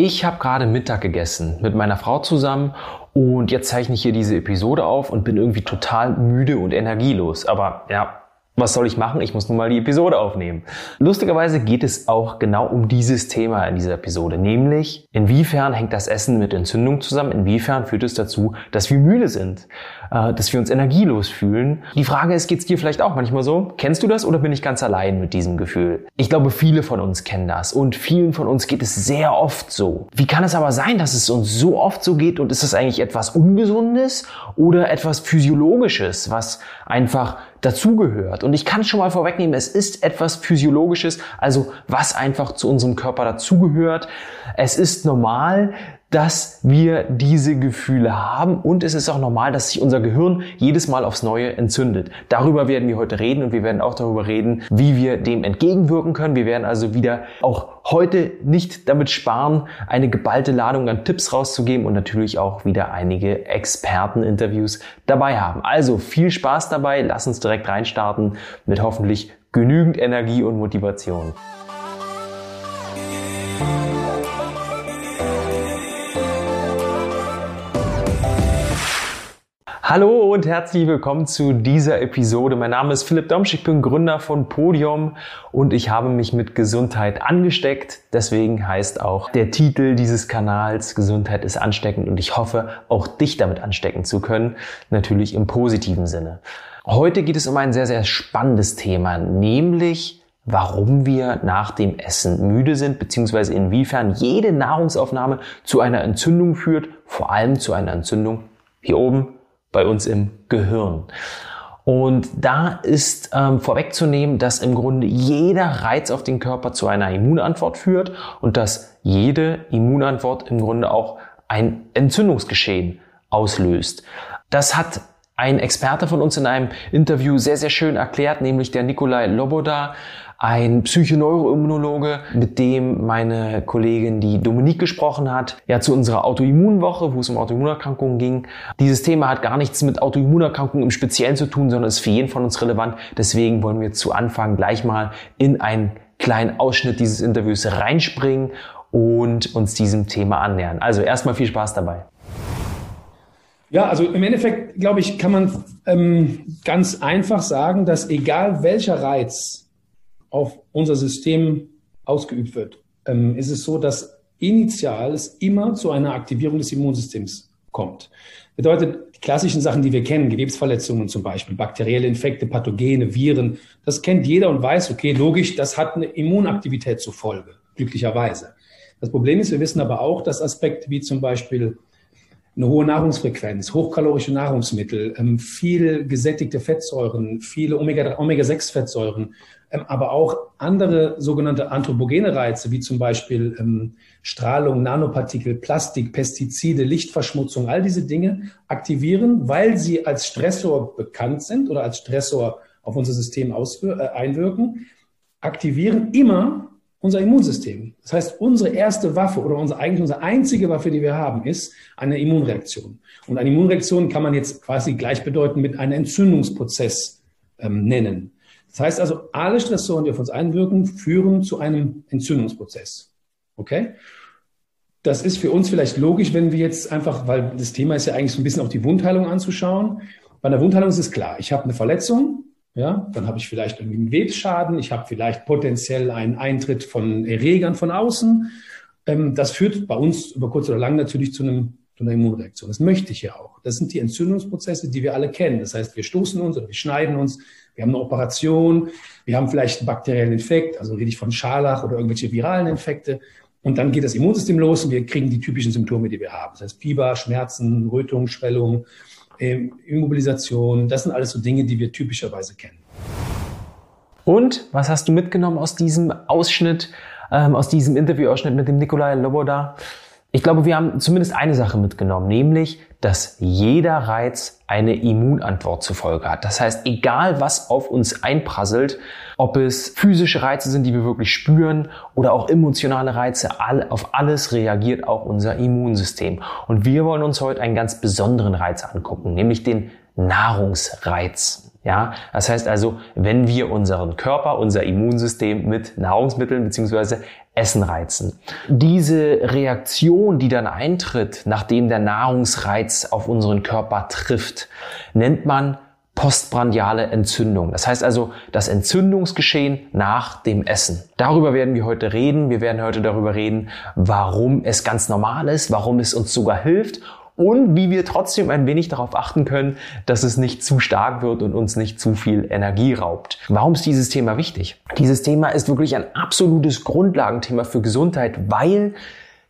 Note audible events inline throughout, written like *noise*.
Ich habe gerade Mittag gegessen mit meiner Frau zusammen und jetzt zeichne ich hier diese Episode auf und bin irgendwie total müde und energielos. Aber ja, was soll ich machen? Ich muss nun mal die Episode aufnehmen. Lustigerweise geht es auch genau um dieses Thema in dieser Episode, nämlich inwiefern hängt das Essen mit Entzündung zusammen? Inwiefern führt es dazu, dass wir müde sind, äh, dass wir uns energielos fühlen? Die Frage ist, geht's dir vielleicht auch manchmal so? Kennst du das oder bin ich ganz allein mit diesem Gefühl? Ich glaube, viele von uns kennen das und vielen von uns geht es sehr oft so. Wie kann es aber sein, dass es uns so oft so geht und ist es eigentlich etwas Ungesundes oder etwas Physiologisches, was einfach dazugehört. Und ich kann schon mal vorwegnehmen, es ist etwas Physiologisches, also was einfach zu unserem Körper dazugehört. Es ist normal, dass wir diese Gefühle haben und es ist auch normal, dass sich unser Gehirn jedes Mal aufs Neue entzündet. Darüber werden wir heute reden und wir werden auch darüber reden, wie wir dem entgegenwirken können. Wir werden also wieder auch heute nicht damit sparen, eine geballte Ladung an Tipps rauszugeben und natürlich auch wieder einige Experteninterviews dabei haben. Also viel Spaß dabei, lass uns direkt reinstarten mit hoffentlich genügend Energie und Motivation. Hallo und herzlich willkommen zu dieser Episode. Mein Name ist Philipp Domsch, ich bin Gründer von Podium und ich habe mich mit Gesundheit angesteckt. Deswegen heißt auch der Titel dieses Kanals Gesundheit ist ansteckend und ich hoffe, auch dich damit anstecken zu können, natürlich im positiven Sinne. Heute geht es um ein sehr, sehr spannendes Thema, nämlich warum wir nach dem Essen müde sind, beziehungsweise inwiefern jede Nahrungsaufnahme zu einer Entzündung führt, vor allem zu einer Entzündung hier oben bei uns im Gehirn. Und da ist ähm, vorwegzunehmen, dass im Grunde jeder Reiz auf den Körper zu einer Immunantwort führt und dass jede Immunantwort im Grunde auch ein Entzündungsgeschehen auslöst. Das hat ein Experte von uns in einem Interview sehr, sehr schön erklärt, nämlich der Nikolai Loboda, ein Psychoneuroimmunologe, mit dem meine Kollegin, die Dominique gesprochen hat, ja zu unserer Autoimmunwoche, wo es um Autoimmunerkrankungen ging. Dieses Thema hat gar nichts mit Autoimmunerkrankungen im Speziellen zu tun, sondern ist für jeden von uns relevant. Deswegen wollen wir zu Anfang gleich mal in einen kleinen Ausschnitt dieses Interviews reinspringen und uns diesem Thema annähern. Also erstmal viel Spaß dabei. Ja, also im Endeffekt, glaube ich, kann man ähm, ganz einfach sagen, dass egal welcher Reiz auf unser System ausgeübt wird, ähm, ist es so, dass initial es immer zu einer Aktivierung des Immunsystems kommt. Bedeutet, die klassischen Sachen, die wir kennen, Gewebsverletzungen zum Beispiel, bakterielle Infekte, Pathogene, Viren, das kennt jeder und weiß, okay, logisch, das hat eine Immunaktivität zur Folge, glücklicherweise. Das Problem ist, wir wissen aber auch, dass Aspekte wie zum Beispiel eine hohe Nahrungsfrequenz, hochkalorische Nahrungsmittel, ähm, viel gesättigte Fettsäuren, viele Omega-6-Fettsäuren, ähm, aber auch andere sogenannte anthropogene Reize, wie zum Beispiel ähm, Strahlung, Nanopartikel, Plastik, Pestizide, Lichtverschmutzung, all diese Dinge aktivieren, weil sie als Stressor bekannt sind oder als Stressor auf unser System äh, einwirken, aktivieren immer unser Immunsystem. Das heißt, unsere erste Waffe oder unsere, eigentlich unsere einzige Waffe, die wir haben, ist eine Immunreaktion. Und eine Immunreaktion kann man jetzt quasi gleichbedeutend mit einem Entzündungsprozess ähm, nennen. Das heißt also, alle Stressoren, die auf uns einwirken, führen zu einem Entzündungsprozess. Okay? Das ist für uns vielleicht logisch, wenn wir jetzt einfach, weil das Thema ist ja eigentlich so ein bisschen auch die Wundheilung anzuschauen. Bei einer Wundheilung ist es klar, ich habe eine Verletzung, ja, dann habe ich vielleicht einen Websschaden, ich habe vielleicht potenziell einen Eintritt von Erregern von außen. Ähm, das führt bei uns über kurz oder lang natürlich zu einem zu einer Immunreaktion. Das möchte ich ja auch. Das sind die Entzündungsprozesse, die wir alle kennen. Das heißt, wir stoßen uns oder wir schneiden uns, wir haben eine Operation, wir haben vielleicht einen bakteriellen Infekt, also rede ich von Scharlach oder irgendwelche viralen Infekte. Und dann geht das Immunsystem los und wir kriegen die typischen Symptome, die wir haben. Das heißt Fieber, Schmerzen, Rötung, Schwellung, ähm, Immobilisation. Das sind alles so Dinge, die wir typischerweise kennen. Und was hast du mitgenommen aus diesem Ausschnitt, ähm, aus diesem Interviewausschnitt mit dem Nikolai Loboda? Ich glaube, wir haben zumindest eine Sache mitgenommen, nämlich, dass jeder Reiz eine Immunantwort zur Folge hat. Das heißt, egal was auf uns einprasselt, ob es physische Reize sind, die wir wirklich spüren oder auch emotionale Reize, auf alles reagiert auch unser Immunsystem. Und wir wollen uns heute einen ganz besonderen Reiz angucken, nämlich den Nahrungsreiz. Ja, das heißt also, wenn wir unseren Körper, unser Immunsystem mit Nahrungsmitteln bzw. Essen reizen. Diese Reaktion, die dann eintritt, nachdem der Nahrungsreiz auf unseren Körper trifft, nennt man postprandiale Entzündung. Das heißt also das Entzündungsgeschehen nach dem Essen. Darüber werden wir heute reden. Wir werden heute darüber reden, warum es ganz normal ist, warum es uns sogar hilft und wie wir trotzdem ein wenig darauf achten können, dass es nicht zu stark wird und uns nicht zu viel Energie raubt. Warum ist dieses Thema wichtig? Dieses Thema ist wirklich ein absolutes Grundlagenthema für Gesundheit, weil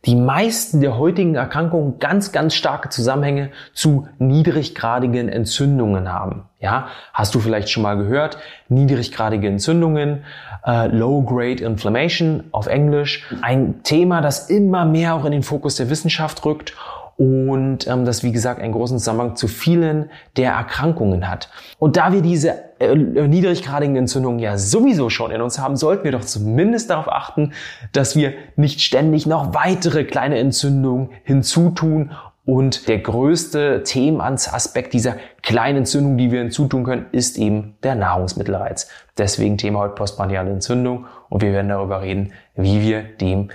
die meisten der heutigen Erkrankungen ganz, ganz starke Zusammenhänge zu niedriggradigen Entzündungen haben. Ja, hast du vielleicht schon mal gehört? Niedriggradige Entzündungen, äh, Low-Grade Inflammation auf Englisch. Ein Thema, das immer mehr auch in den Fokus der Wissenschaft rückt und ähm, das, wie gesagt, einen großen Zusammenhang zu vielen der Erkrankungen hat. Und da wir diese äh, niedriggradigen Entzündungen ja sowieso schon in uns haben, sollten wir doch zumindest darauf achten, dass wir nicht ständig noch weitere kleine Entzündungen hinzutun. Und der größte Themenaspekt dieser kleinen Entzündung, die wir hinzutun können, ist eben der Nahrungsmittelreiz. Deswegen Thema heute postprandiale Entzündung und wir werden darüber reden, wie wir dem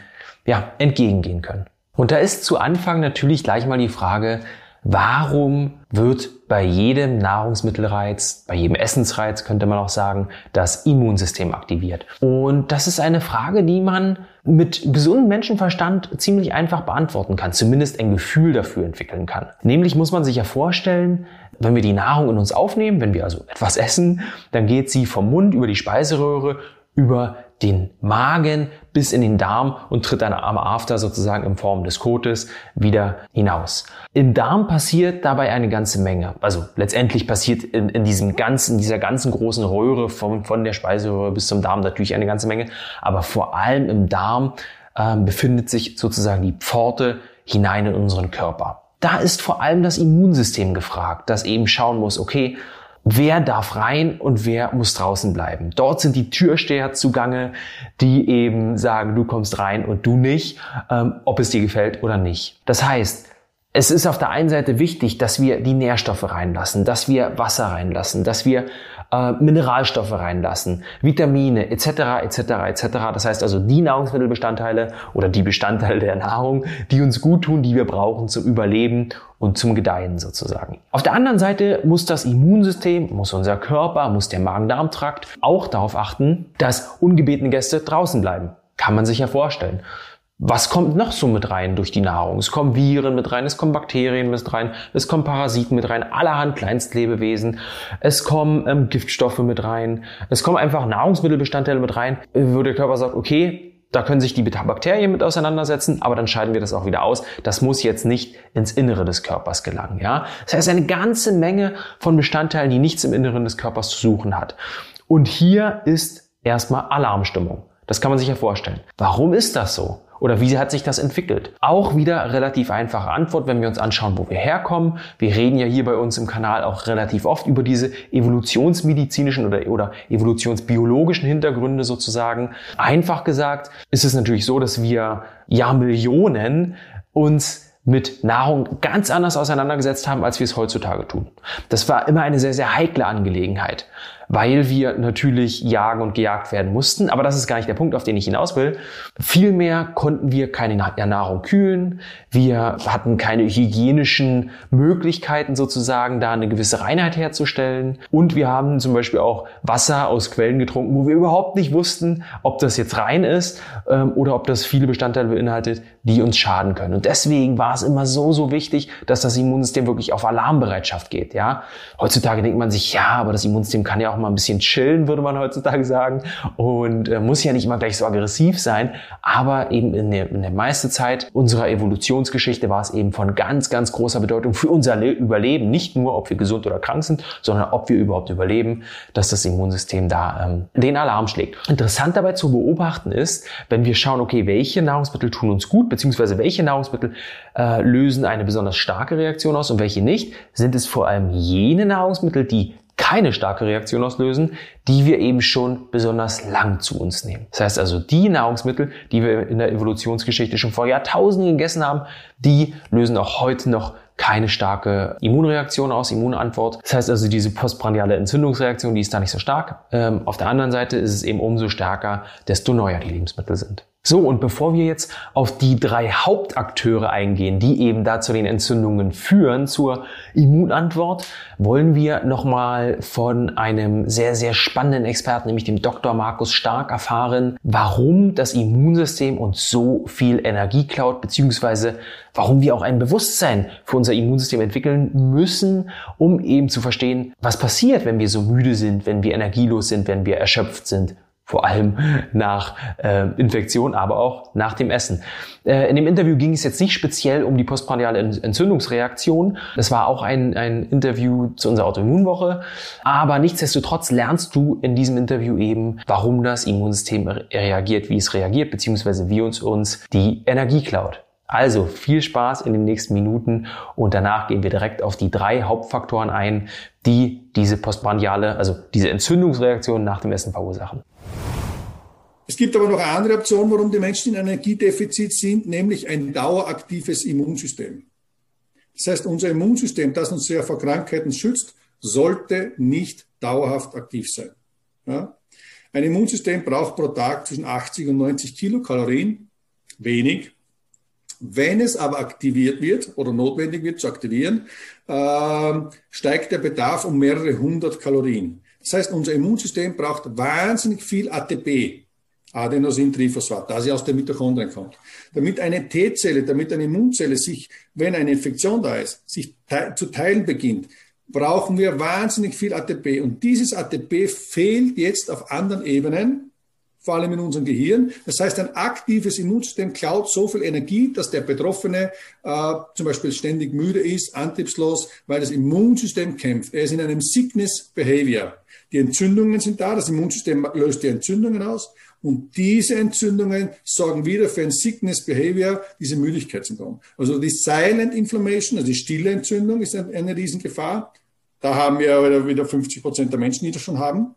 ja, entgegengehen können. Und da ist zu Anfang natürlich gleich mal die Frage, warum wird bei jedem Nahrungsmittelreiz, bei jedem Essensreiz könnte man auch sagen, das Immunsystem aktiviert? Und das ist eine Frage, die man mit gesundem Menschenverstand ziemlich einfach beantworten kann, zumindest ein Gefühl dafür entwickeln kann. Nämlich muss man sich ja vorstellen, wenn wir die Nahrung in uns aufnehmen, wenn wir also etwas essen, dann geht sie vom Mund über die Speiseröhre über den Magen bis in den Darm und tritt dann am After sozusagen in Form des Kotes wieder hinaus. Im Darm passiert dabei eine ganze Menge. Also letztendlich passiert in, in diesem ganzen, dieser ganzen großen Röhre von, von der Speiseröhre bis zum Darm natürlich eine ganze Menge. Aber vor allem im Darm äh, befindet sich sozusagen die Pforte hinein in unseren Körper. Da ist vor allem das Immunsystem gefragt, das eben schauen muss, okay, wer darf rein und wer muss draußen bleiben. Dort sind die Türsteher zugange, die eben sagen, du kommst rein und du nicht, ähm, ob es dir gefällt oder nicht. Das heißt, es ist auf der einen Seite wichtig, dass wir die Nährstoffe reinlassen, dass wir Wasser reinlassen, dass wir äh, Mineralstoffe reinlassen, Vitamine etc. etc. etc. Das heißt also die Nahrungsmittelbestandteile oder die Bestandteile der Nahrung, die uns gut tun, die wir brauchen zum Überleben und zum Gedeihen sozusagen. Auf der anderen Seite muss das Immunsystem, muss unser Körper, muss der Magen-Darm-Trakt auch darauf achten, dass ungebetene Gäste draußen bleiben. Kann man sich ja vorstellen. Was kommt noch so mit rein durch die Nahrung? Es kommen Viren mit rein, es kommen Bakterien mit rein, es kommen Parasiten mit rein, allerhand Kleinstlebewesen, es kommen ähm, Giftstoffe mit rein, es kommen einfach Nahrungsmittelbestandteile mit rein, wo der Körper sagt, okay, da können sich die Bakterien mit auseinandersetzen, aber dann scheiden wir das auch wieder aus. Das muss jetzt nicht ins Innere des Körpers gelangen, ja? Das heißt, eine ganze Menge von Bestandteilen, die nichts im Inneren des Körpers zu suchen hat. Und hier ist erstmal Alarmstimmung. Das kann man sich ja vorstellen. Warum ist das so? Oder wie hat sich das entwickelt? Auch wieder relativ einfache Antwort, wenn wir uns anschauen, wo wir herkommen. Wir reden ja hier bei uns im Kanal auch relativ oft über diese evolutionsmedizinischen oder, oder evolutionsbiologischen Hintergründe sozusagen. Einfach gesagt ist es natürlich so, dass wir Jahrmillionen uns mit Nahrung ganz anders auseinandergesetzt haben, als wir es heutzutage tun. Das war immer eine sehr, sehr heikle Angelegenheit weil wir natürlich jagen und gejagt werden mussten. Aber das ist gar nicht der Punkt, auf den ich hinaus will. Vielmehr konnten wir keine Nahrung kühlen. Wir hatten keine hygienischen Möglichkeiten sozusagen, da eine gewisse Reinheit herzustellen. Und wir haben zum Beispiel auch Wasser aus Quellen getrunken, wo wir überhaupt nicht wussten, ob das jetzt rein ist ähm, oder ob das viele Bestandteile beinhaltet, die uns schaden können. Und deswegen war es immer so, so wichtig, dass das Immunsystem wirklich auf Alarmbereitschaft geht. Ja, Heutzutage denkt man sich, ja, aber das Immunsystem kann ja auch mal ein bisschen chillen, würde man heutzutage sagen. Und äh, muss ja nicht immer gleich so aggressiv sein. Aber eben in der, in der meiste Zeit unserer Evolutionsgeschichte war es eben von ganz, ganz großer Bedeutung für unser Le Überleben. Nicht nur, ob wir gesund oder krank sind, sondern ob wir überhaupt überleben, dass das Immunsystem da ähm, den Alarm schlägt. Interessant dabei zu beobachten ist, wenn wir schauen, okay, welche Nahrungsmittel tun uns gut, beziehungsweise welche Nahrungsmittel äh, lösen eine besonders starke Reaktion aus und welche nicht, sind es vor allem jene Nahrungsmittel, die keine starke Reaktion auslösen, die wir eben schon besonders lang zu uns nehmen. Das heißt also, die Nahrungsmittel, die wir in der Evolutionsgeschichte schon vor Jahrtausenden gegessen haben, die lösen auch heute noch keine starke Immunreaktion aus, Immunantwort. Das heißt also, diese postprandiale Entzündungsreaktion, die ist da nicht so stark. Ähm, auf der anderen Seite ist es eben umso stärker, desto neuer die Lebensmittel sind. So, und bevor wir jetzt auf die drei Hauptakteure eingehen, die eben da zu den Entzündungen führen, zur Immunantwort, wollen wir nochmal von einem sehr, sehr spannenden Experten, nämlich dem Dr. Markus Stark, erfahren, warum das Immunsystem uns so viel Energie klaut, beziehungsweise warum wir auch ein Bewusstsein für unser Immunsystem entwickeln müssen, um eben zu verstehen, was passiert, wenn wir so müde sind, wenn wir energielos sind, wenn wir erschöpft sind vor allem nach äh, Infektion, aber auch nach dem Essen. Äh, in dem Interview ging es jetzt nicht speziell um die postprandiale Entzündungsreaktion. Das war auch ein, ein Interview zu unserer Autoimmunwoche. Aber nichtsdestotrotz lernst du in diesem Interview eben, warum das Immunsystem reagiert, wie es reagiert, beziehungsweise wie uns uns die Energie klaut. Also viel Spaß in den nächsten Minuten und danach gehen wir direkt auf die drei Hauptfaktoren ein, die diese postprandiale, also diese Entzündungsreaktion nach dem Essen verursachen. Es gibt aber noch eine andere Option, warum die Menschen in Energiedefizit sind, nämlich ein daueraktives Immunsystem. Das heißt, unser Immunsystem, das uns sehr vor Krankheiten schützt, sollte nicht dauerhaft aktiv sein. Ja? Ein Immunsystem braucht pro Tag zwischen 80 und 90 Kilokalorien, wenig. Wenn es aber aktiviert wird oder notwendig wird zu aktivieren, äh, steigt der Bedarf um mehrere hundert Kalorien. Das heißt, unser Immunsystem braucht wahnsinnig viel ATP, Adenosintriphosphat, da sie aus den Mitochondrien kommt. Damit eine T-Zelle, damit eine Immunzelle sich, wenn eine Infektion da ist, sich te zu teilen beginnt, brauchen wir wahnsinnig viel ATP. Und dieses ATP fehlt jetzt auf anderen Ebenen, vor allem in unserem Gehirn. Das heißt, ein aktives Immunsystem klaut so viel Energie, dass der Betroffene äh, zum Beispiel ständig müde ist, antriebslos, weil das Immunsystem kämpft. Er ist in einem Sickness Behavior. Die Entzündungen sind da, das Immunsystem löst die Entzündungen aus und diese Entzündungen sorgen wieder für ein Sickness Behavior, diese Müdigkeitssyndrom. Also die Silent Inflammation, also die stille Entzündung ist eine Riesengefahr. Da haben wir wieder 50 Prozent der Menschen, die das schon haben.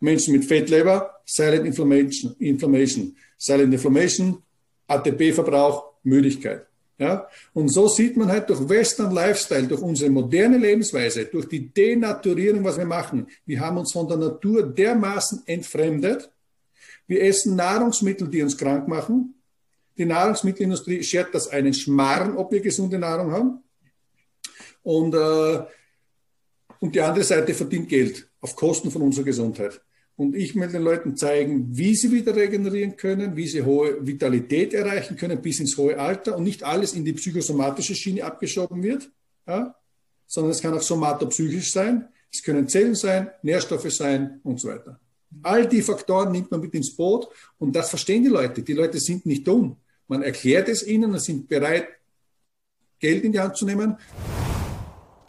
Menschen mit Fettleber, Silent Inflammation, Inflammation. Silent Inflammation, ATP-Verbrauch, Müdigkeit. Ja? Und so sieht man halt durch Western Lifestyle, durch unsere moderne Lebensweise, durch die Denaturierung, was wir machen. Wir haben uns von der Natur dermaßen entfremdet, wir essen Nahrungsmittel, die uns krank machen. Die Nahrungsmittelindustrie schert das einen Schmarrn, ob wir gesunde Nahrung haben. Und, äh, und die andere Seite verdient Geld auf Kosten von unserer Gesundheit. Und ich will den Leuten zeigen, wie sie wieder regenerieren können, wie sie hohe Vitalität erreichen können bis ins hohe Alter und nicht alles in die psychosomatische Schiene abgeschoben wird, ja? sondern es kann auch somatopsychisch sein. Es können Zellen sein, Nährstoffe sein und so weiter. All die Faktoren nimmt man mit ins Boot und das verstehen die Leute. Die Leute sind nicht dumm. Man erklärt es ihnen und sind bereit, Geld in die Hand zu nehmen.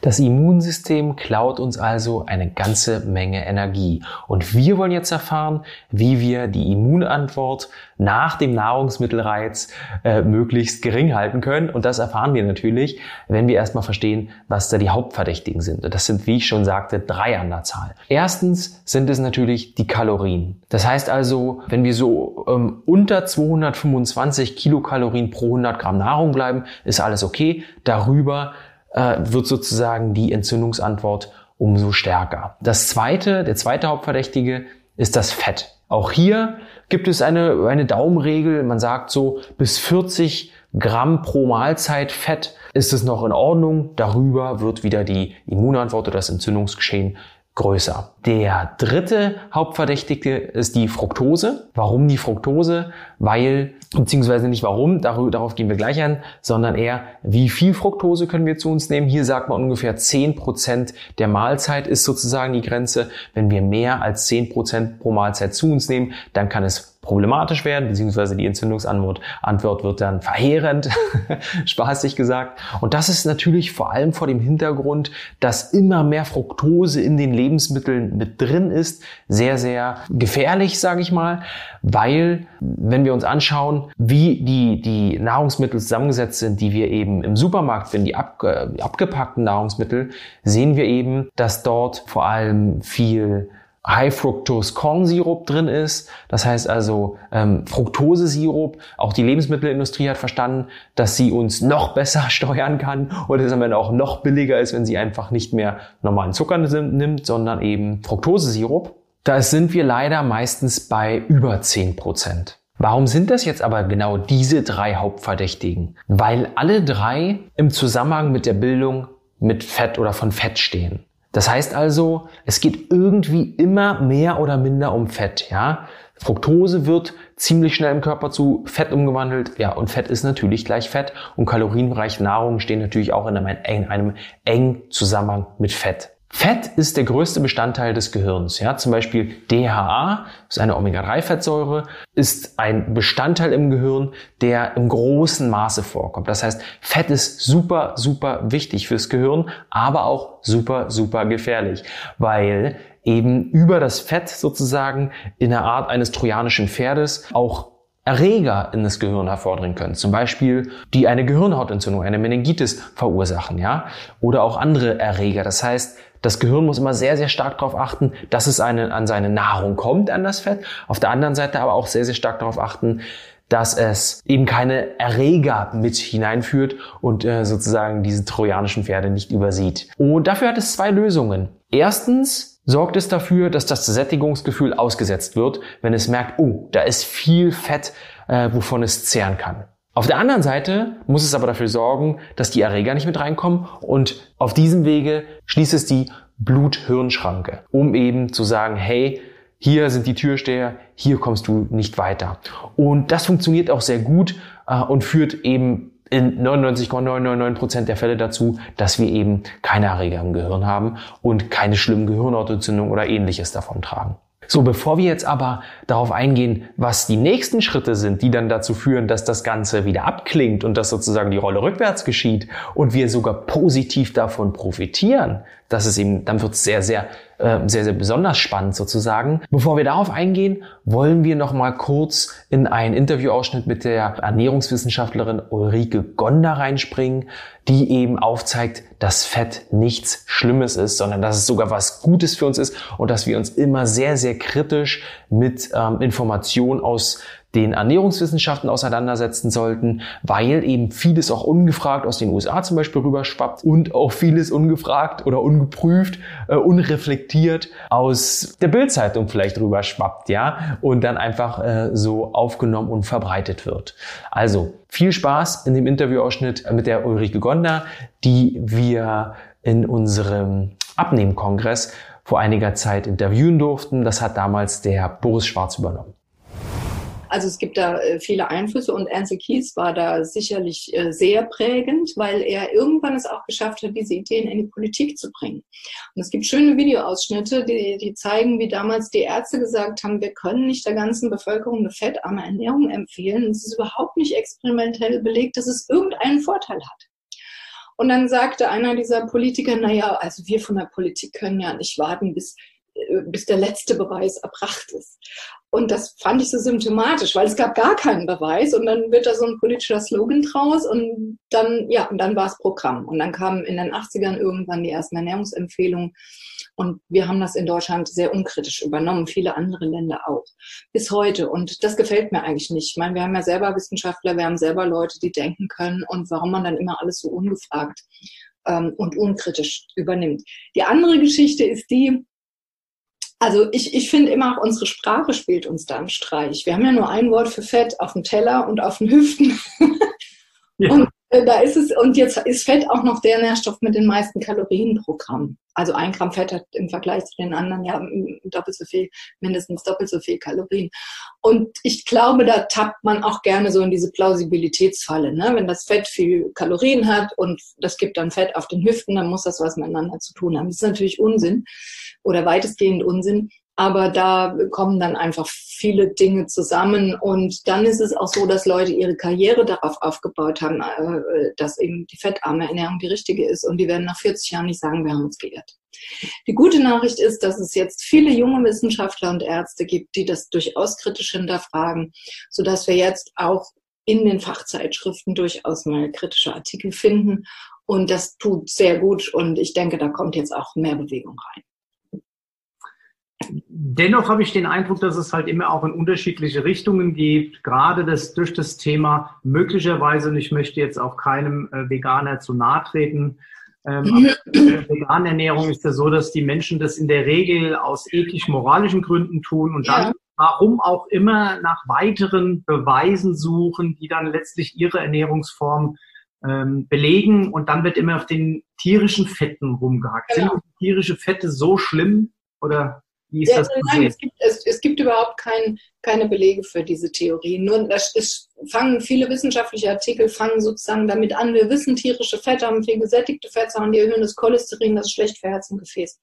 Das Immunsystem klaut uns also eine ganze Menge Energie. Und wir wollen jetzt erfahren, wie wir die Immunantwort nach dem Nahrungsmittelreiz äh, möglichst gering halten können. Und das erfahren wir natürlich, wenn wir erstmal verstehen, was da die Hauptverdächtigen sind. Und das sind, wie ich schon sagte, drei an der Zahl. Erstens sind es natürlich die Kalorien. Das heißt also, wenn wir so ähm, unter 225 Kilokalorien pro 100 Gramm Nahrung bleiben, ist alles okay. Darüber äh, wird sozusagen die Entzündungsantwort umso stärker. Das zweite, der zweite Hauptverdächtige ist das Fett. Auch hier gibt es eine, eine Daumenregel. Man sagt so, bis 40 Gramm pro Mahlzeit Fett ist es noch in Ordnung. Darüber wird wieder die Immunantwort oder das Entzündungsgeschehen größer. Der dritte Hauptverdächtige ist die Fructose. Warum die Fructose? Weil, beziehungsweise nicht warum, darauf gehen wir gleich ein, sondern eher, wie viel Fructose können wir zu uns nehmen? Hier sagt man ungefähr 10% der Mahlzeit ist sozusagen die Grenze. Wenn wir mehr als 10% pro Mahlzeit zu uns nehmen, dann kann es problematisch werden, beziehungsweise die Entzündungsantwort Antwort wird dann verheerend, *laughs* spaßig gesagt. Und das ist natürlich vor allem vor dem Hintergrund, dass immer mehr Fructose in den Lebensmitteln mit drin ist, sehr, sehr gefährlich, sage ich mal, weil wenn wir uns anschauen, wie die, die Nahrungsmittel zusammengesetzt sind, die wir eben im Supermarkt finden, die abge, abgepackten Nahrungsmittel, sehen wir eben, dass dort vor allem viel High-Fructose-Corn-Sirup drin ist. Das heißt also ähm, Fructose-Sirup. Auch die Lebensmittelindustrie hat verstanden, dass sie uns noch *laughs* besser steuern kann und es am Ende auch noch billiger ist, wenn sie einfach nicht mehr normalen Zucker nimmt, sondern eben Fructose-Sirup. Da sind wir leider meistens bei über 10 Prozent. Warum sind das jetzt aber genau diese drei Hauptverdächtigen? Weil alle drei im Zusammenhang mit der Bildung mit Fett oder von Fett stehen. Das heißt also, es geht irgendwie immer mehr oder minder um Fett, ja. Fructose wird ziemlich schnell im Körper zu Fett umgewandelt. Ja, und Fett ist natürlich gleich Fett. Und kalorienreiche Nahrung stehen natürlich auch in einem, in einem engen Zusammenhang mit Fett. Fett ist der größte Bestandteil des Gehirns. Ja, zum Beispiel DHA, ist eine Omega-3-Fettsäure, ist ein Bestandteil im Gehirn, der im großen Maße vorkommt. Das heißt, Fett ist super, super wichtig fürs Gehirn, aber auch super, super gefährlich, weil eben über das Fett sozusagen in der Art eines trojanischen Pferdes auch Erreger in das Gehirn hervordringen können. Zum Beispiel, die eine Gehirnhautentzündung, eine Meningitis verursachen, ja? Oder auch andere Erreger. Das heißt, das Gehirn muss immer sehr, sehr stark darauf achten, dass es eine, an seine Nahrung kommt, an das Fett. Auf der anderen Seite aber auch sehr, sehr stark darauf achten, dass es eben keine Erreger mit hineinführt und äh, sozusagen diese trojanischen Pferde nicht übersieht. Und dafür hat es zwei Lösungen. Erstens sorgt es dafür, dass das Sättigungsgefühl ausgesetzt wird, wenn es merkt, oh, da ist viel Fett, äh, wovon es zehren kann. Auf der anderen Seite muss es aber dafür sorgen, dass die Erreger nicht mit reinkommen und auf diesem Wege schließt es die Blut-Hirn-Schranke, um eben zu sagen, hey, hier sind die Türsteher, hier kommst du nicht weiter. Und das funktioniert auch sehr gut äh, und führt eben in 99,999% der Fälle dazu, dass wir eben keine Erreger im Gehirn haben und keine schlimmen Gehirnhautentzündungen oder ähnliches davon tragen. So, bevor wir jetzt aber darauf eingehen, was die nächsten Schritte sind, die dann dazu führen, dass das Ganze wieder abklingt und dass sozusagen die Rolle rückwärts geschieht und wir sogar positiv davon profitieren, das ist eben, dann wird es sehr, sehr, äh, sehr, sehr besonders spannend sozusagen. Bevor wir darauf eingehen, wollen wir noch mal kurz in einen Interviewausschnitt mit der Ernährungswissenschaftlerin Ulrike Gonder reinspringen, die eben aufzeigt, dass Fett nichts Schlimmes ist, sondern dass es sogar was Gutes für uns ist und dass wir uns immer sehr, sehr kritisch mit ähm, Informationen aus den Ernährungswissenschaften auseinandersetzen sollten, weil eben vieles auch ungefragt aus den USA zum Beispiel rüberschwappt und auch vieles ungefragt oder ungeprüft, äh, unreflektiert aus der Bildzeitung vielleicht rüberschwappt, ja, und dann einfach äh, so aufgenommen und verbreitet wird. Also viel Spaß in dem Interviewausschnitt mit der Ulrike Gonder, die wir in unserem Abnehmkongress vor einiger Zeit interviewen durften. Das hat damals der Boris Schwarz übernommen. Also es gibt da äh, viele Einflüsse und Ansel Keys war da sicherlich äh, sehr prägend, weil er irgendwann es auch geschafft hat, diese Ideen in die Politik zu bringen. Und es gibt schöne Videoausschnitte, die, die zeigen, wie damals die Ärzte gesagt haben, wir können nicht der ganzen Bevölkerung eine fettarme Ernährung empfehlen. Es ist überhaupt nicht experimentell belegt, dass es irgendeinen Vorteil hat. Und dann sagte einer dieser Politiker, naja, also wir von der Politik können ja nicht warten, bis bis der letzte Beweis erbracht ist. Und das fand ich so symptomatisch, weil es gab gar keinen Beweis und dann wird da so ein politischer Slogan draus und dann, ja, und dann war es Programm. Und dann kamen in den 80ern irgendwann die ersten Ernährungsempfehlungen und wir haben das in Deutschland sehr unkritisch übernommen, viele andere Länder auch. Bis heute. Und das gefällt mir eigentlich nicht. Ich meine, wir haben ja selber Wissenschaftler, wir haben selber Leute, die denken können und warum man dann immer alles so ungefragt ähm, und unkritisch übernimmt. Die andere Geschichte ist die, also ich, ich finde immer auch unsere Sprache spielt uns da einen Streich. Wir haben ja nur ein Wort für Fett auf dem Teller und auf den Hüften. Ja. Und da ist es, und jetzt ist Fett auch noch der Nährstoff mit den meisten Kalorien pro Gramm. Also ein Gramm Fett hat im Vergleich zu den anderen ja doppelt so viel, mindestens doppelt so viel Kalorien. Und ich glaube, da tappt man auch gerne so in diese Plausibilitätsfalle. Ne? Wenn das Fett viel Kalorien hat und das gibt dann Fett auf den Hüften, dann muss das was miteinander zu tun haben. Das ist natürlich Unsinn oder weitestgehend Unsinn. Aber da kommen dann einfach viele Dinge zusammen. Und dann ist es auch so, dass Leute ihre Karriere darauf aufgebaut haben, äh, dass eben die fettarme Ernährung die richtige ist. Und die werden nach 40 Jahren nicht sagen, wir haben uns geirrt. Die gute Nachricht ist, dass es jetzt viele junge Wissenschaftler und Ärzte gibt, die das durchaus kritisch hinterfragen, sodass wir jetzt auch in den Fachzeitschriften durchaus mal kritische Artikel finden. Und das tut sehr gut. Und ich denke, da kommt jetzt auch mehr Bewegung rein. Dennoch habe ich den Eindruck, dass es halt immer auch in unterschiedliche Richtungen geht, gerade das, durch das Thema möglicherweise, und ich möchte jetzt auch keinem äh, Veganer zu nahe treten, ähm, aber vegane Ernährung ist ja so, dass die Menschen das in der Regel aus ethisch-moralischen Gründen tun und dann, ja. warum auch immer, nach weiteren Beweisen suchen, die dann letztlich ihre Ernährungsform ähm, belegen und dann wird immer auf den tierischen Fetten rumgehackt. Genau. Sind tierische Fette so schlimm oder wie ist ja, das? Nein, es gibt, es, es gibt überhaupt kein, keine Belege für diese Theorien. Nur das ist, fangen viele wissenschaftliche Artikel fangen sozusagen damit an. Wir wissen, tierische Fette haben viel gesättigte Fettsäuren, die erhöhen das Cholesterin, das ist schlecht für Herz und Gefäß.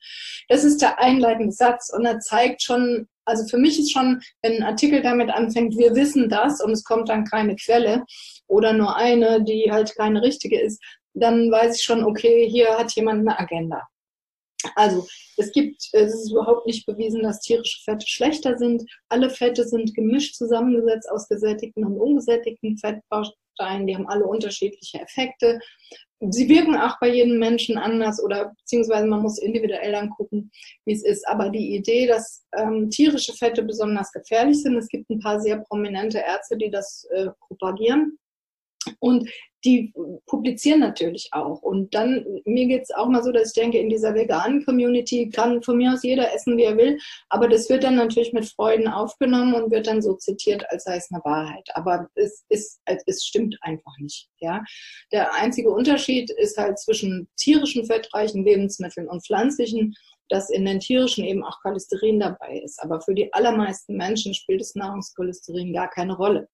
Das ist der einleitende Satz und er zeigt schon, also für mich ist schon, wenn ein Artikel damit anfängt, wir wissen das und es kommt dann keine Quelle oder nur eine, die halt keine richtige ist, dann weiß ich schon, okay, hier hat jemand eine Agenda. Also es gibt, es ist überhaupt nicht bewiesen, dass tierische Fette schlechter sind. Alle Fette sind gemischt zusammengesetzt aus gesättigten und ungesättigten Fettbausteinen. Die haben alle unterschiedliche Effekte. Sie wirken auch bei jedem Menschen anders oder beziehungsweise man muss individuell dann gucken, wie es ist. Aber die Idee, dass ähm, tierische Fette besonders gefährlich sind, es gibt ein paar sehr prominente Ärzte, die das äh, propagieren. Und die publizieren natürlich auch. Und dann, mir geht es auch mal so, dass ich denke, in dieser veganen Community kann von mir aus jeder essen, wie er will, aber das wird dann natürlich mit Freuden aufgenommen und wird dann so zitiert, als sei es eine Wahrheit. Aber es, ist, es stimmt einfach nicht. Ja? Der einzige Unterschied ist halt zwischen tierischen fettreichen Lebensmitteln und pflanzlichen, dass in den tierischen eben auch Cholesterin dabei ist. Aber für die allermeisten Menschen spielt das Nahrungscholesterin gar keine Rolle.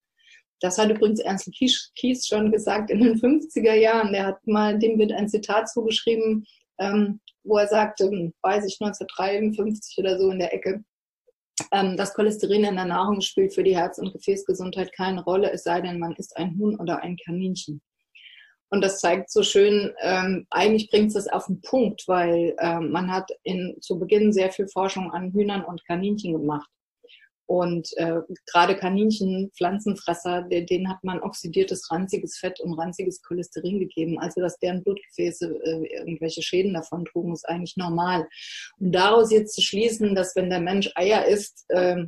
Das hat übrigens Ernst Kies schon gesagt in den 50er Jahren. Der hat mal, dem wird ein Zitat zugeschrieben, ähm, wo er sagte, hm, weiß ich, 1953 oder so in der Ecke, ähm, das Cholesterin in der Nahrung spielt für die Herz- und Gefäßgesundheit keine Rolle, es sei denn, man ist ein Huhn oder ein Kaninchen. Und das zeigt so schön, ähm, eigentlich bringt es das auf den Punkt, weil ähm, man hat in, zu Beginn sehr viel Forschung an Hühnern und Kaninchen gemacht. Und äh, gerade Kaninchen, Pflanzenfresser, denen hat man oxidiertes, ranziges Fett und ranziges Cholesterin gegeben. Also dass deren Blutgefäße äh, irgendwelche Schäden davon trugen, ist eigentlich normal. Und daraus jetzt zu schließen, dass wenn der Mensch Eier isst, äh,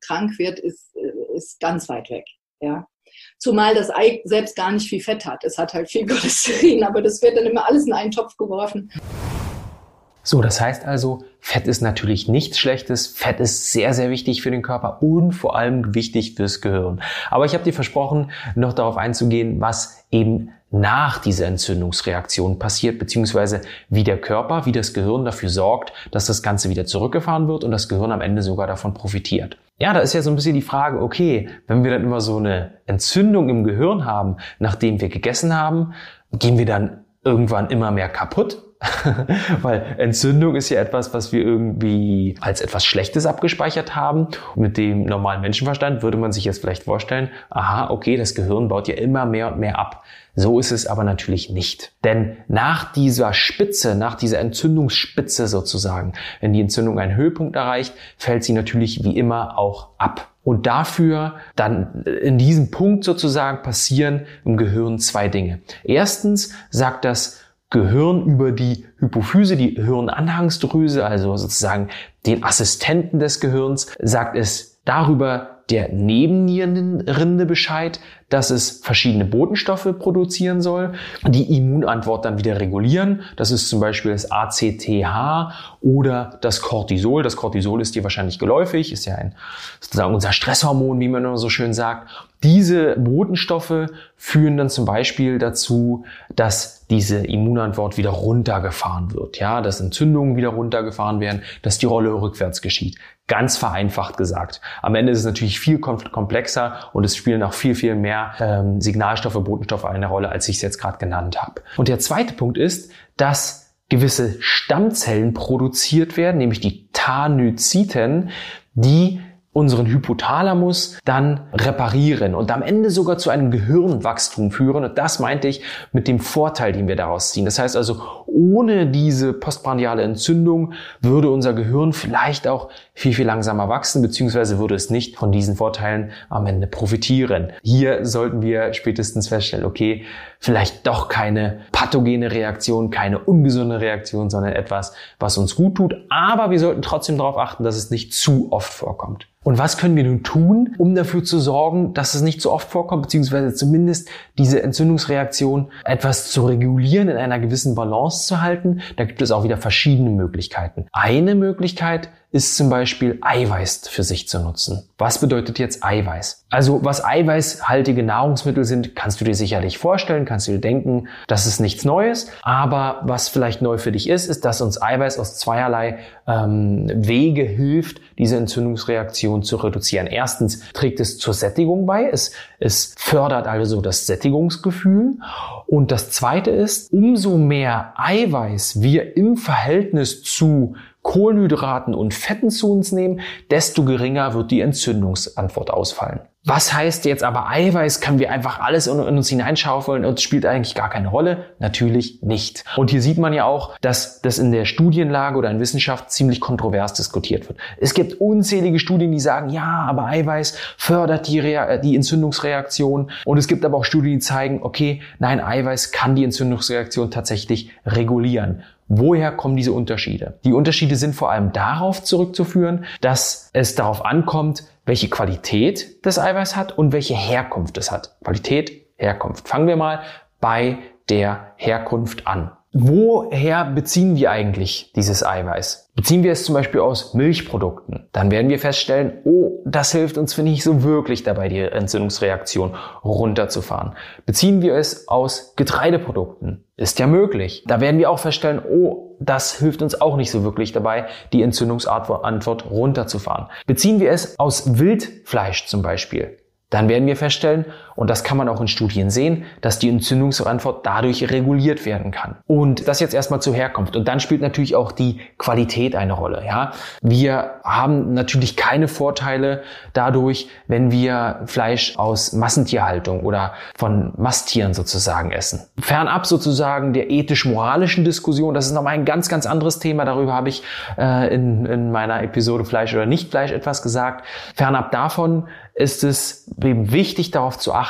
krank wird, ist, äh, ist ganz weit weg. Ja. Zumal das Ei selbst gar nicht viel Fett hat. Es hat halt viel *laughs* Cholesterin, aber das wird dann immer alles in einen Topf geworfen. So, das heißt also, Fett ist natürlich nichts Schlechtes. Fett ist sehr, sehr wichtig für den Körper und vor allem wichtig fürs Gehirn. Aber ich habe dir versprochen, noch darauf einzugehen, was eben nach dieser Entzündungsreaktion passiert, beziehungsweise wie der Körper, wie das Gehirn dafür sorgt, dass das Ganze wieder zurückgefahren wird und das Gehirn am Ende sogar davon profitiert. Ja, da ist ja so ein bisschen die Frage, okay, wenn wir dann immer so eine Entzündung im Gehirn haben, nachdem wir gegessen haben, gehen wir dann irgendwann immer mehr kaputt? *laughs* Weil Entzündung ist ja etwas, was wir irgendwie als etwas Schlechtes abgespeichert haben. Mit dem normalen Menschenverstand würde man sich jetzt vielleicht vorstellen, aha, okay, das Gehirn baut ja immer mehr und mehr ab. So ist es aber natürlich nicht. Denn nach dieser Spitze, nach dieser Entzündungsspitze sozusagen, wenn die Entzündung einen Höhepunkt erreicht, fällt sie natürlich wie immer auch ab. Und dafür dann in diesem Punkt sozusagen passieren im Gehirn zwei Dinge. Erstens sagt das Gehirn über die Hypophyse, die Hirnanhangsdrüse, also sozusagen den Assistenten des Gehirns, sagt es darüber der Nebennierenrinde Bescheid, dass es verschiedene Botenstoffe produzieren soll, die Immunantwort dann wieder regulieren. Das ist zum Beispiel das ACTH oder das Cortisol. Das Cortisol ist dir wahrscheinlich geläufig, ist ja ein, sozusagen unser Stresshormon, wie man immer so schön sagt. Diese Botenstoffe führen dann zum Beispiel dazu, dass diese Immunantwort wieder runtergefahren wird, ja, dass Entzündungen wieder runtergefahren werden, dass die Rolle rückwärts geschieht. Ganz vereinfacht gesagt. Am Ende ist es natürlich viel komplexer und es spielen auch viel, viel mehr ähm, Signalstoffe, Botenstoffe eine Rolle, als ich es jetzt gerade genannt habe. Und der zweite Punkt ist, dass gewisse Stammzellen produziert werden, nämlich die Tanyzyten, die unseren Hypothalamus dann reparieren und am Ende sogar zu einem Gehirnwachstum führen. Und das meinte ich mit dem Vorteil, den wir daraus ziehen. Das heißt also, ohne diese postprandiale Entzündung würde unser Gehirn vielleicht auch viel, viel langsamer wachsen, beziehungsweise würde es nicht von diesen Vorteilen am Ende profitieren. Hier sollten wir spätestens feststellen, okay, vielleicht doch keine pathogene Reaktion, keine ungesunde Reaktion, sondern etwas, was uns gut tut. Aber wir sollten trotzdem darauf achten, dass es nicht zu oft vorkommt. Und was können wir nun tun, um dafür zu sorgen, dass es nicht so oft vorkommt, beziehungsweise zumindest diese Entzündungsreaktion etwas zu regulieren, in einer gewissen Balance zu halten? Da gibt es auch wieder verschiedene Möglichkeiten. Eine Möglichkeit ist zum Beispiel Eiweiß für sich zu nutzen. Was bedeutet jetzt Eiweiß? Also was eiweißhaltige Nahrungsmittel sind, kannst du dir sicherlich vorstellen, kannst du dir denken, das ist nichts Neues. Aber was vielleicht neu für dich ist, ist, dass uns Eiweiß aus zweierlei ähm, Wege hilft, diese Entzündungsreaktion zu reduzieren. Erstens trägt es zur Sättigung bei. Es, es fördert also das Sättigungsgefühl. Und das Zweite ist, umso mehr Eiweiß wir im Verhältnis zu Kohlenhydraten und Fetten zu uns nehmen, desto geringer wird die Entzündungsantwort ausfallen. Was heißt jetzt aber Eiweiß? Können wir einfach alles in, uns hineinschaufeln und spielt eigentlich gar keine Rolle? Natürlich nicht. Und hier sieht man ja auch, dass das in der Studienlage oder in Wissenschaft ziemlich kontrovers diskutiert wird. Es gibt unzählige Studien, die sagen, ja, aber Eiweiß fördert die, Rea die Entzündungsreaktion. Und es gibt aber auch Studien, die zeigen, okay, nein, Eiweiß kann die Entzündungsreaktion tatsächlich regulieren. Woher kommen diese Unterschiede? Die Unterschiede sind vor allem darauf zurückzuführen, dass es darauf ankommt, welche Qualität das Eiweiß hat und welche Herkunft es hat. Qualität, Herkunft. Fangen wir mal bei der Herkunft an. Woher beziehen wir eigentlich dieses Eiweiß? Beziehen wir es zum Beispiel aus Milchprodukten, dann werden wir feststellen, oh, das hilft uns nicht so wirklich dabei, die Entzündungsreaktion runterzufahren. Beziehen wir es aus Getreideprodukten, ist ja möglich. Da werden wir auch feststellen, oh, das hilft uns auch nicht so wirklich dabei, die Entzündungsantwort runterzufahren. Beziehen wir es aus Wildfleisch zum Beispiel, dann werden wir feststellen, und das kann man auch in Studien sehen, dass die Entzündungsantwort dadurch reguliert werden kann. Und das jetzt erstmal zur Herkunft. Und dann spielt natürlich auch die Qualität eine Rolle. Ja, wir haben natürlich keine Vorteile dadurch, wenn wir Fleisch aus Massentierhaltung oder von Masttieren sozusagen essen. Fernab sozusagen der ethisch-moralischen Diskussion, das ist nochmal ein ganz, ganz anderes Thema. Darüber habe ich äh, in, in meiner Episode Fleisch oder nicht Fleisch etwas gesagt. Fernab davon ist es eben wichtig darauf zu achten,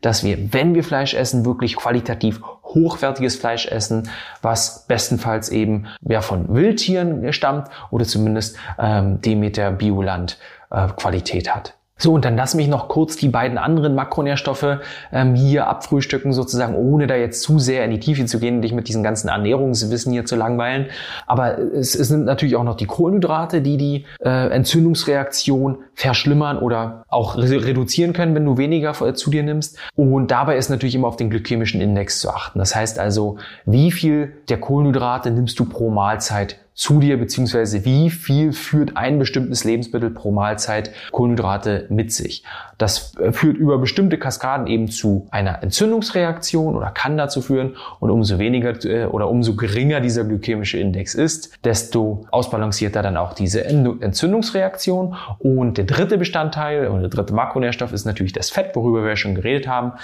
dass wir, wenn wir Fleisch essen, wirklich qualitativ hochwertiges Fleisch essen, was bestenfalls eben ja, von Wildtieren stammt oder zumindest ähm, Demeter Bioland äh, Qualität hat. So, und dann lass mich noch kurz die beiden anderen Makronährstoffe ähm, hier abfrühstücken, sozusagen, ohne da jetzt zu sehr in die Tiefe zu gehen und dich mit diesem ganzen Ernährungswissen hier zu langweilen. Aber es, es sind natürlich auch noch die Kohlenhydrate, die die äh, Entzündungsreaktion verschlimmern oder auch reduzieren können, wenn du weniger zu dir nimmst. Und dabei ist natürlich immer auf den glykämischen Index zu achten. Das heißt also, wie viel der Kohlenhydrate nimmst du pro Mahlzeit zu dir, beziehungsweise wie viel führt ein bestimmtes Lebensmittel pro Mahlzeit Kohlenhydrate mit sich. Das äh, führt über bestimmte Kaskaden eben zu einer Entzündungsreaktion oder kann dazu führen. Und umso weniger äh, oder umso geringer dieser glykämische Index ist, desto ausbalancierter dann auch diese Entzündungsreaktion. Und der dritte Bestandteil oder der dritte Makronährstoff ist natürlich das Fett, worüber wir schon geredet haben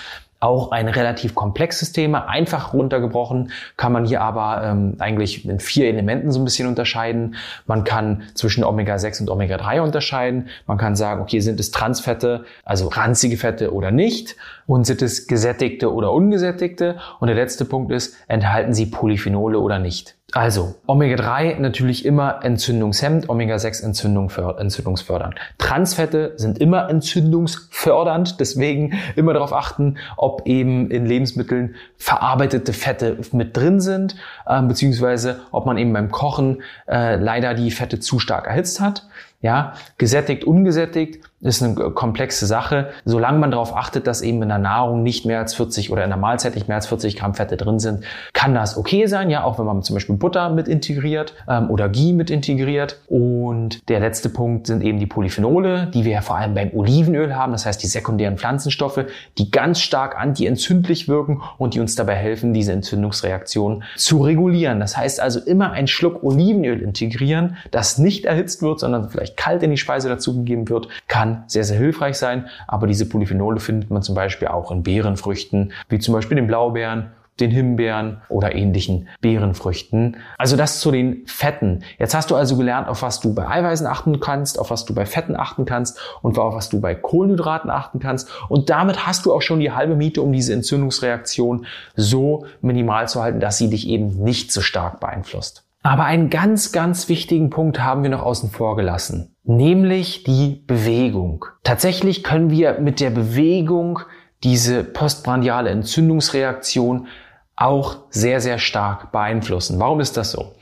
auch ein relativ komplexes Thema. Einfach runtergebrochen kann man hier aber ähm, eigentlich in vier Elementen so ein bisschen unterscheiden. Man kann zwischen Omega-6 und Omega-3 unterscheiden. Man kann sagen, okay, sind es Transfette, also ranzige Fette oder nicht? Und sind es gesättigte oder ungesättigte? Und der letzte Punkt ist, enthalten sie Polyphenole oder nicht? Also, Omega-3 natürlich immer entzündungshemmend, Omega-6 Entzündung entzündungsfördernd. Transfette sind immer entzündungsfördernd, deswegen immer darauf achten, ob eben in Lebensmitteln verarbeitete Fette mit drin sind, äh, beziehungsweise ob man eben beim Kochen äh, leider die Fette zu stark erhitzt hat. Ja, gesättigt, ungesättigt ist eine komplexe Sache. Solange man darauf achtet, dass eben in der Nahrung nicht mehr als 40 oder in der Mahlzeit nicht mehr als 40 Gramm Fette drin sind, kann das okay sein. Ja, auch wenn man zum Beispiel Butter mit integriert ähm, oder Ghee mit integriert. Und der letzte Punkt sind eben die Polyphenole, die wir ja vor allem beim Olivenöl haben. Das heißt, die sekundären Pflanzenstoffe, die ganz stark antientzündlich wirken und die uns dabei helfen, diese Entzündungsreaktion zu regulieren. Das heißt also immer einen Schluck Olivenöl integrieren, das nicht erhitzt wird, sondern vielleicht kalt in die Speise dazugegeben wird, kann sehr, sehr hilfreich sein. Aber diese Polyphenole findet man zum Beispiel auch in Beerenfrüchten, wie zum Beispiel den Blaubeeren den Himbeeren oder ähnlichen Beerenfrüchten. Also das zu den Fetten. Jetzt hast du also gelernt, auf was du bei Eiweißen achten kannst, auf was du bei Fetten achten kannst und auf was du bei Kohlenhydraten achten kannst. Und damit hast du auch schon die halbe Miete, um diese Entzündungsreaktion so minimal zu halten, dass sie dich eben nicht so stark beeinflusst. Aber einen ganz, ganz wichtigen Punkt haben wir noch außen vor gelassen, nämlich die Bewegung. Tatsächlich können wir mit der Bewegung diese postprandiale Entzündungsreaktion auch sehr, sehr stark beeinflussen. Warum ist das so?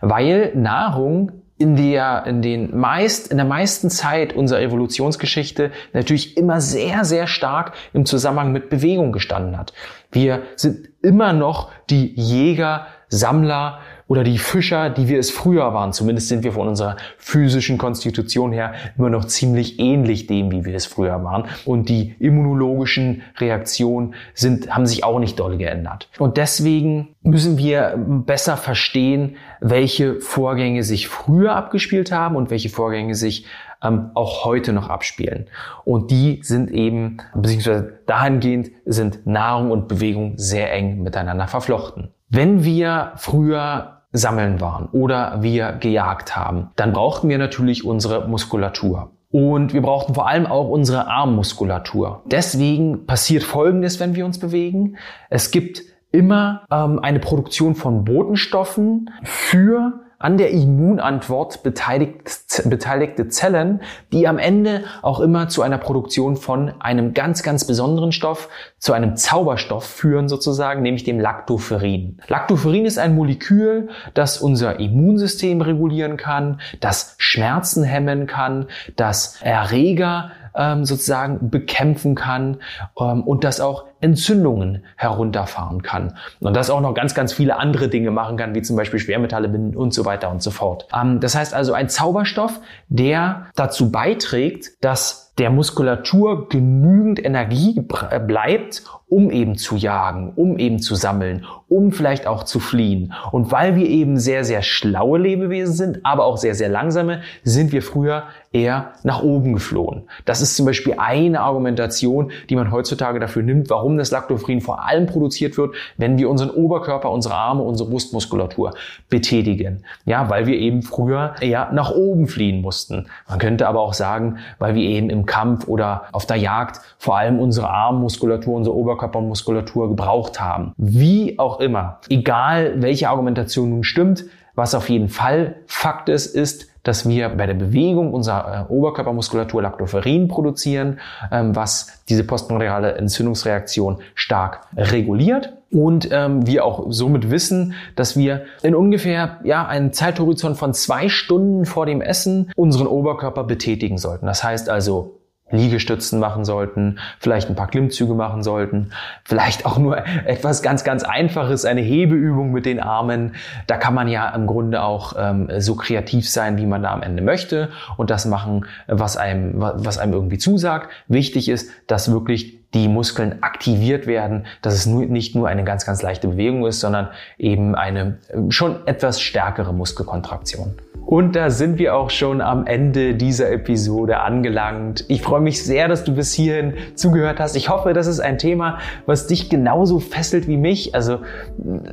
Weil Nahrung in der, in den meist, in der meisten Zeit unserer Evolutionsgeschichte natürlich immer sehr, sehr stark im Zusammenhang mit Bewegung gestanden hat. Wir sind immer noch die Jäger, Sammler, oder die Fischer, die wir es früher waren. Zumindest sind wir von unserer physischen Konstitution her immer noch ziemlich ähnlich dem, wie wir es früher waren. Und die immunologischen Reaktionen sind, haben sich auch nicht doll geändert. Und deswegen müssen wir besser verstehen, welche Vorgänge sich früher abgespielt haben und welche Vorgänge sich ähm, auch heute noch abspielen. Und die sind eben, beziehungsweise dahingehend sind Nahrung und Bewegung sehr eng miteinander verflochten. Wenn wir früher sammeln waren oder wir gejagt haben, dann brauchten wir natürlich unsere Muskulatur. Und wir brauchten vor allem auch unsere Armmuskulatur. Deswegen passiert Folgendes, wenn wir uns bewegen. Es gibt immer ähm, eine Produktion von Botenstoffen für an der Immunantwort beteiligt, beteiligte Zellen, die am Ende auch immer zu einer Produktion von einem ganz, ganz besonderen Stoff, zu einem Zauberstoff führen sozusagen, nämlich dem Lactoferrin. Lactoferrin ist ein Molekül, das unser Immunsystem regulieren kann, das Schmerzen hemmen kann, das Erreger ähm, sozusagen bekämpfen kann ähm, und das auch Entzündungen herunterfahren kann. Und das auch noch ganz, ganz viele andere Dinge machen kann, wie zum Beispiel Schwermetalle binden und so weiter und so fort. Ähm, das heißt also ein Zauberstoff, der dazu beiträgt, dass der Muskulatur genügend Energie bleibt, um eben zu jagen, um eben zu sammeln, um vielleicht auch zu fliehen. Und weil wir eben sehr, sehr schlaue Lebewesen sind, aber auch sehr, sehr langsame, sind wir früher eher nach oben geflohen. Das ist zum Beispiel eine Argumentation, die man heutzutage dafür nimmt, warum das Lactoferrin vor allem produziert wird, wenn wir unseren Oberkörper, unsere Arme, unsere Brustmuskulatur betätigen. Ja, weil wir eben früher eher nach oben fliehen mussten. Man könnte aber auch sagen, weil wir eben im Kampf oder auf der Jagd vor allem unsere Armmuskulatur, unsere Oberkörpermuskulatur gebraucht haben. Wie auch immer, egal welche Argumentation nun stimmt, was auf jeden Fall Fakt ist, ist, dass wir bei der Bewegung unserer äh, Oberkörpermuskulatur Lactoferrin produzieren, ähm, was diese postmordiale Entzündungsreaktion stark reguliert. Und ähm, wir auch somit wissen, dass wir in ungefähr ja, einen Zeithorizont von zwei Stunden vor dem Essen unseren Oberkörper betätigen sollten. Das heißt also Liegestützen machen sollten, vielleicht ein paar Klimmzüge machen sollten, vielleicht auch nur etwas ganz, ganz Einfaches, eine Hebeübung mit den Armen. Da kann man ja im Grunde auch ähm, so kreativ sein, wie man da am Ende möchte und das machen, was einem, was einem irgendwie zusagt. Wichtig ist, dass wirklich die Muskeln aktiviert werden, dass es nicht nur eine ganz, ganz leichte Bewegung ist, sondern eben eine äh, schon etwas stärkere Muskelkontraktion. Und da sind wir auch schon am Ende dieser Episode angelangt. Ich freue mich sehr, dass du bis hierhin zugehört hast. Ich hoffe, das ist ein Thema, was dich genauso fesselt wie mich. Also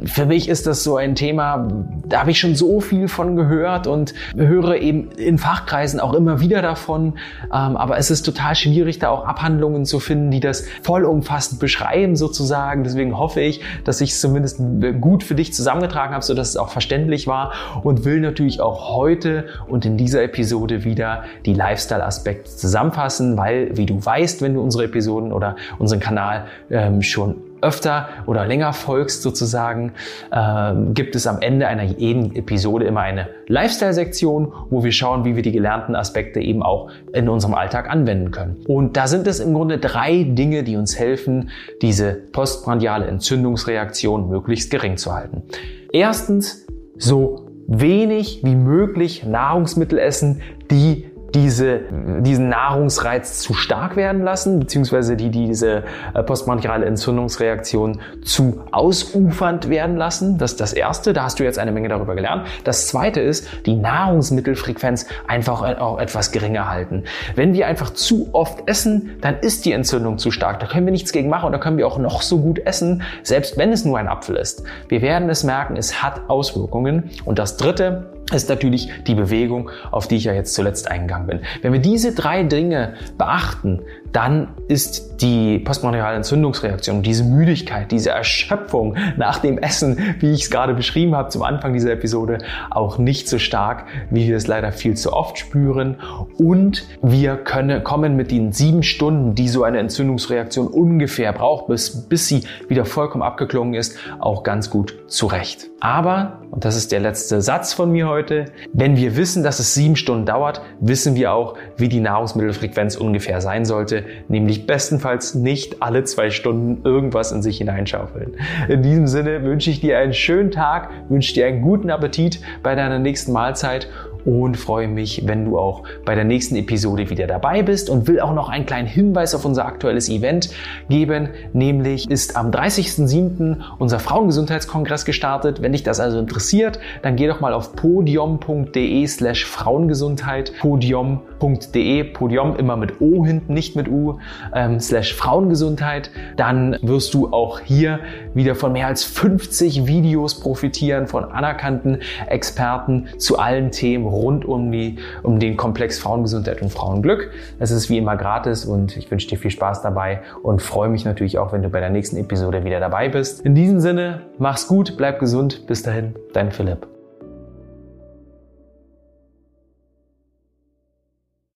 für mich ist das so ein Thema, da habe ich schon so viel von gehört und höre eben in Fachkreisen auch immer wieder davon. Ähm, aber es ist total schwierig, da auch Abhandlungen zu finden, die das vollumfassend beschreiben sozusagen. Deswegen hoffe ich, dass ich es zumindest gut für dich zusammengetragen habe, sodass es auch verständlich war und will natürlich auch heute und in dieser Episode wieder die Lifestyle-Aspekte zusammenfassen, weil, wie du weißt, wenn du unsere Episoden oder unseren Kanal ähm, schon öfter oder länger folgst sozusagen, ähm, gibt es am Ende einer jeden Episode immer eine Lifestyle-Sektion, wo wir schauen, wie wir die gelernten Aspekte eben auch in unserem Alltag anwenden können. Und da sind es im Grunde drei Dinge, die uns helfen, diese postprandiale Entzündungsreaktion möglichst gering zu halten. Erstens, so wenig wie möglich Nahrungsmittel essen, die diese, diesen Nahrungsreiz zu stark werden lassen, beziehungsweise die diese äh, postbronchiale Entzündungsreaktion zu ausufernd werden lassen. Das ist das Erste, da hast du jetzt eine Menge darüber gelernt. Das Zweite ist, die Nahrungsmittelfrequenz einfach auch etwas geringer halten. Wenn wir einfach zu oft essen, dann ist die Entzündung zu stark. Da können wir nichts gegen machen und da können wir auch noch so gut essen, selbst wenn es nur ein Apfel ist. Wir werden es merken, es hat Auswirkungen. Und das Dritte, ist natürlich die Bewegung, auf die ich ja jetzt zuletzt eingegangen bin. Wenn wir diese drei Dinge beachten, dann ist die postmordiale Entzündungsreaktion, diese Müdigkeit, diese Erschöpfung nach dem Essen, wie ich es gerade beschrieben habe zum Anfang dieser Episode, auch nicht so stark, wie wir es leider viel zu oft spüren. Und wir können, kommen mit den sieben Stunden, die so eine Entzündungsreaktion ungefähr braucht, bis, bis sie wieder vollkommen abgeklungen ist, auch ganz gut zurecht. Aber, und das ist der letzte Satz von mir heute, wenn wir wissen, dass es sieben Stunden dauert, wissen wir auch, wie die Nahrungsmittelfrequenz ungefähr sein sollte, nämlich bestenfalls nicht alle zwei Stunden irgendwas in sich hineinschaufeln. In diesem Sinne wünsche ich dir einen schönen Tag, wünsche dir einen guten Appetit bei deiner nächsten Mahlzeit und freue mich, wenn du auch bei der nächsten Episode wieder dabei bist und will auch noch einen kleinen Hinweis auf unser aktuelles Event geben, nämlich ist am 30.07. unser Frauengesundheitskongress gestartet. Wenn dich das also interessiert, dann geh doch mal auf podium.de slash Frauengesundheit, podium.de, Podium immer mit O hinten, nicht mit U, ähm, slash Frauengesundheit. Dann wirst du auch hier wieder von mehr als 50 Videos profitieren von anerkannten Experten zu allen Themen rund um, die, um den Komplex Frauengesundheit und Frauenglück. Es ist wie immer gratis und ich wünsche dir viel Spaß dabei und freue mich natürlich auch, wenn du bei der nächsten Episode wieder dabei bist. In diesem Sinne, mach's gut, bleib gesund. Bis dahin, dein Philipp.